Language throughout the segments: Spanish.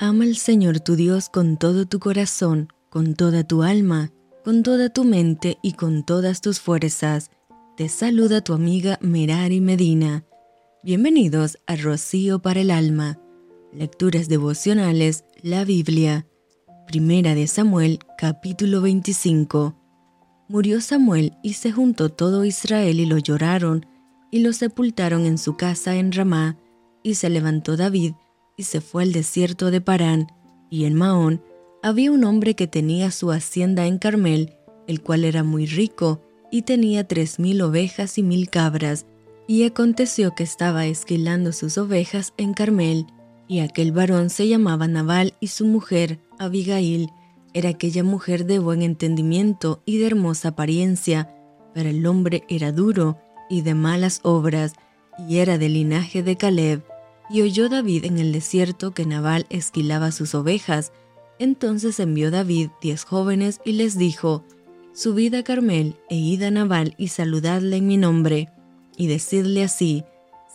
Ama al Señor tu Dios con todo tu corazón, con toda tu alma, con toda tu mente y con todas tus fuerzas. Te saluda tu amiga Merari Medina. Bienvenidos a Rocío para el Alma. Lecturas devocionales, la Biblia. Primera de Samuel, capítulo 25. Murió Samuel y se juntó todo Israel y lo lloraron, y lo sepultaron en su casa en Ramá, y se levantó David y se fue al desierto de Parán, y en Maón había un hombre que tenía su hacienda en Carmel, el cual era muy rico, y tenía tres mil ovejas y mil cabras, y aconteció que estaba esquilando sus ovejas en Carmel, y aquel varón se llamaba Nabal y su mujer, Abigail, era aquella mujer de buen entendimiento y de hermosa apariencia, pero el hombre era duro y de malas obras, y era del linaje de Caleb. Y oyó David en el desierto que Nabal esquilaba sus ovejas. Entonces envió David diez jóvenes y les dijo, Subid a Carmel e id a Nabal y saludadle en mi nombre, y decidle así,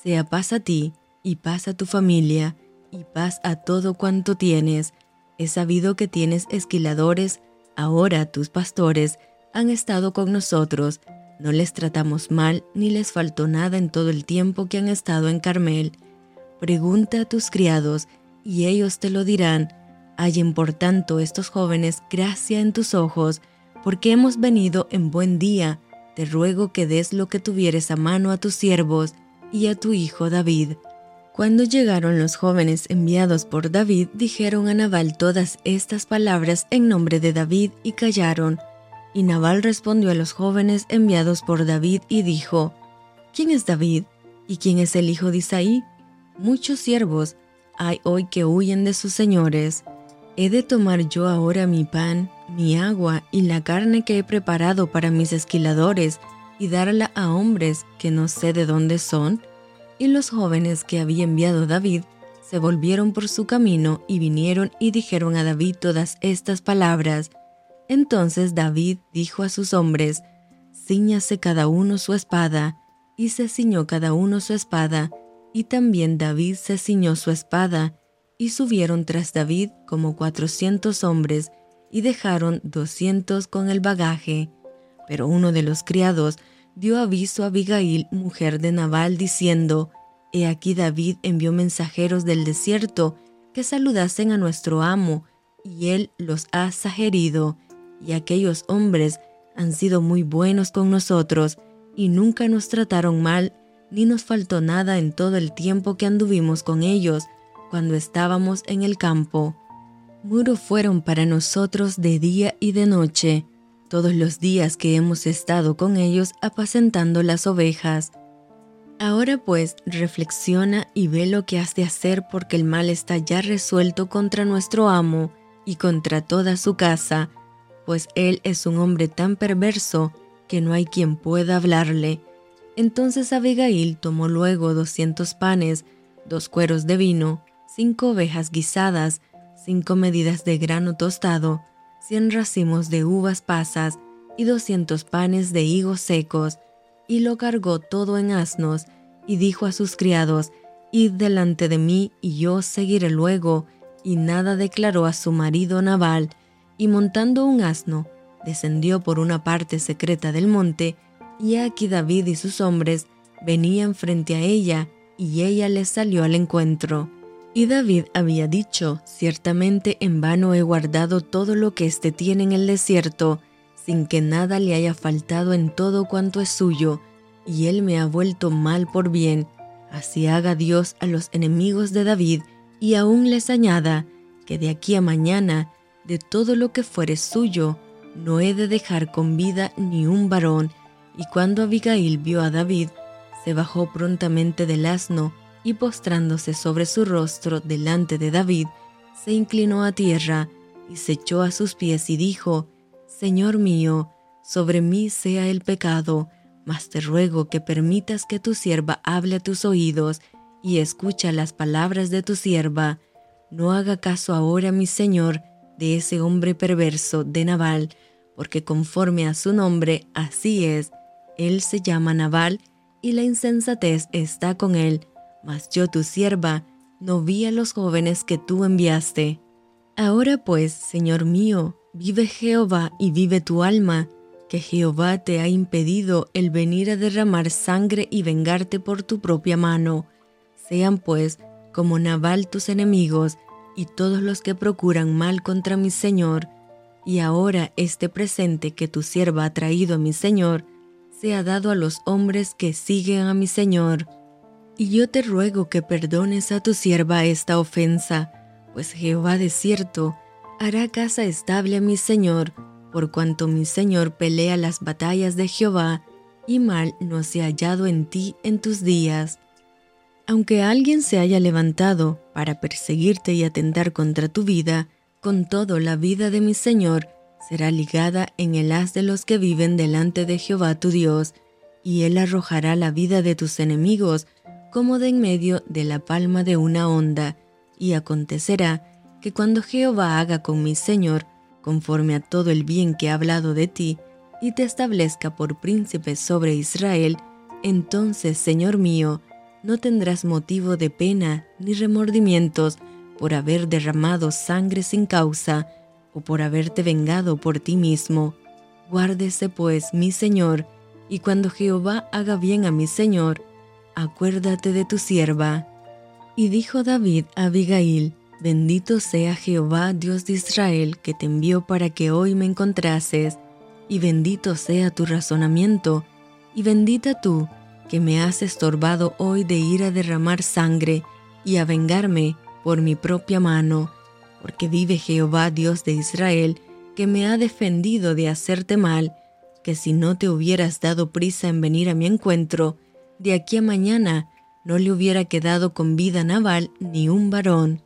sea paz a ti, y paz a tu familia, y paz a todo cuanto tienes. He sabido que tienes esquiladores, ahora tus pastores han estado con nosotros, no les tratamos mal ni les faltó nada en todo el tiempo que han estado en Carmel Pregunta a tus criados, y ellos te lo dirán. Hallen por tanto estos jóvenes gracia en tus ojos, porque hemos venido en buen día. Te ruego que des lo que tuvieres a mano a tus siervos y a tu hijo David. Cuando llegaron los jóvenes enviados por David, dijeron a Nabal todas estas palabras en nombre de David y callaron. Y Nabal respondió a los jóvenes enviados por David y dijo, ¿Quién es David? ¿Y quién es el hijo de Isaí? Muchos siervos hay hoy que huyen de sus señores. ¿He de tomar yo ahora mi pan, mi agua y la carne que he preparado para mis esquiladores y darla a hombres que no sé de dónde son? Y los jóvenes que había enviado David se volvieron por su camino y vinieron y dijeron a David todas estas palabras. Entonces David dijo a sus hombres, Cíñase cada uno su espada, y se ciñó cada uno su espada, y también David se ciñó su espada, y subieron tras David como cuatrocientos hombres, y dejaron doscientos con el bagaje. Pero uno de los criados dio aviso a Abigail, mujer de Nabal, diciendo, He aquí David envió mensajeros del desierto que saludasen a nuestro amo, y él los ha sugerido, y aquellos hombres han sido muy buenos con nosotros, y nunca nos trataron mal ni nos faltó nada en todo el tiempo que anduvimos con ellos cuando estábamos en el campo. Muro fueron para nosotros de día y de noche, todos los días que hemos estado con ellos apacentando las ovejas. Ahora pues reflexiona y ve lo que has de hacer porque el mal está ya resuelto contra nuestro amo y contra toda su casa, pues él es un hombre tan perverso que no hay quien pueda hablarle entonces Abigail tomó luego doscientos panes, dos cueros de vino, cinco ovejas guisadas, cinco medidas de grano tostado, cien racimos de uvas pasas y doscientos panes de higos secos, y lo cargó todo en asnos, y dijo a sus criados, Id delante de mí, y yo seguiré luego. Y nada declaró a su marido Nabal, y montando un asno, descendió por una parte secreta del monte, y aquí David y sus hombres venían frente a ella, y ella les salió al encuentro. Y David había dicho, ciertamente en vano he guardado todo lo que éste tiene en el desierto, sin que nada le haya faltado en todo cuanto es suyo, y él me ha vuelto mal por bien. Así haga Dios a los enemigos de David, y aún les añada, que de aquí a mañana, de todo lo que fuere suyo, no he de dejar con vida ni un varón, y cuando Abigail vio a David, se bajó prontamente del asno y postrándose sobre su rostro delante de David, se inclinó a tierra y se echó a sus pies y dijo, Señor mío, sobre mí sea el pecado, mas te ruego que permitas que tu sierva hable a tus oídos y escucha las palabras de tu sierva. No haga caso ahora, mi señor, de ese hombre perverso de Nabal, porque conforme a su nombre así es, él se llama Nabal y la insensatez está con él, mas yo tu sierva no vi a los jóvenes que tú enviaste. Ahora pues, Señor mío, vive Jehová y vive tu alma, que Jehová te ha impedido el venir a derramar sangre y vengarte por tu propia mano. Sean pues como Nabal tus enemigos y todos los que procuran mal contra mi Señor, y ahora este presente que tu sierva ha traído a mi Señor, sea dado a los hombres que siguen a mi Señor. Y yo te ruego que perdones a tu sierva esta ofensa, pues Jehová de cierto hará casa estable a mi Señor, por cuanto mi Señor pelea las batallas de Jehová, y mal no se ha hallado en ti en tus días. Aunque alguien se haya levantado para perseguirte y atentar contra tu vida, con todo la vida de mi Señor será ligada en el haz de los que viven delante de Jehová tu Dios, y él arrojará la vida de tus enemigos como de en medio de la palma de una onda, y acontecerá que cuando Jehová haga con mi Señor, conforme a todo el bien que ha hablado de ti, y te establezca por príncipe sobre Israel, entonces, Señor mío, no tendrás motivo de pena ni remordimientos por haber derramado sangre sin causa, o por haberte vengado por ti mismo. Guárdese pues, mi Señor, y cuando Jehová haga bien a mi Señor, acuérdate de tu sierva. Y dijo David a Abigail, Bendito sea Jehová Dios de Israel, que te envió para que hoy me encontrases, y bendito sea tu razonamiento, y bendita tú, que me has estorbado hoy de ir a derramar sangre y a vengarme por mi propia mano, porque vive Jehová Dios de Israel, que me ha defendido de hacerte mal, que si no te hubieras dado prisa en venir a mi encuentro, de aquí a mañana no le hubiera quedado con vida Nabal ni un varón.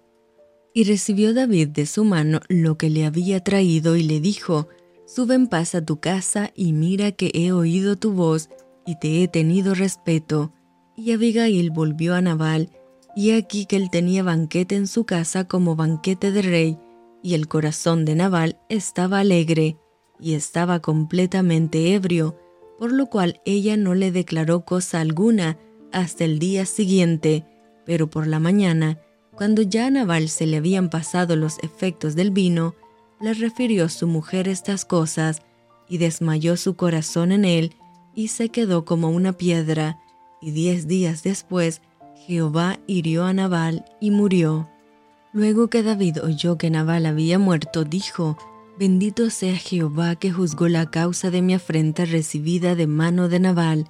Y recibió David de su mano lo que le había traído y le dijo, Sube en paz a tu casa y mira que he oído tu voz y te he tenido respeto. Y Abigail volvió a Nabal, y aquí que él tenía banquete en su casa como banquete de rey, y el corazón de Nabal estaba alegre, y estaba completamente ebrio, por lo cual ella no le declaró cosa alguna hasta el día siguiente, pero por la mañana, cuando ya a Nabal se le habían pasado los efectos del vino, le refirió su mujer estas cosas, y desmayó su corazón en él, y se quedó como una piedra, y diez días después Jehová hirió a Nabal y murió. Luego que David oyó que Nabal había muerto, dijo, Bendito sea Jehová que juzgó la causa de mi afrenta recibida de mano de Nabal,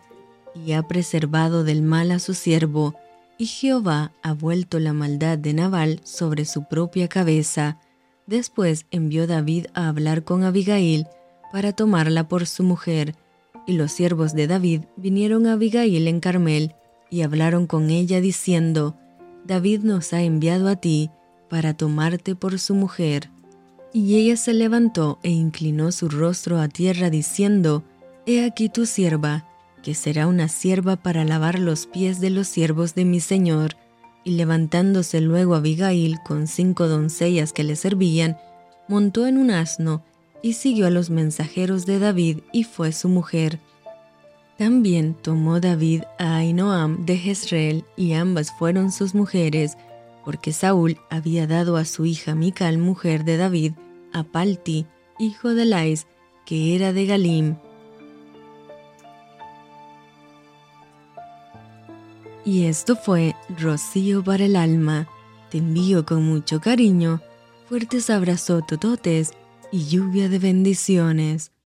y ha preservado del mal a su siervo, y Jehová ha vuelto la maldad de Nabal sobre su propia cabeza. Después envió David a hablar con Abigail para tomarla por su mujer, y los siervos de David vinieron a Abigail en Carmel y hablaron con ella diciendo, David nos ha enviado a ti para tomarte por su mujer. Y ella se levantó e inclinó su rostro a tierra diciendo, He aquí tu sierva, que será una sierva para lavar los pies de los siervos de mi señor. Y levantándose luego Abigail con cinco doncellas que le servían, montó en un asno y siguió a los mensajeros de David y fue su mujer. También tomó David a Ainoam de Jezreel y ambas fueron sus mujeres, porque Saúl había dado a su hija Mical, mujer de David, a Palti, hijo de Lais, que era de Galim. Y esto fue Rocío para el alma. Te envío con mucho cariño, fuertes abrazos tototes y lluvia de bendiciones.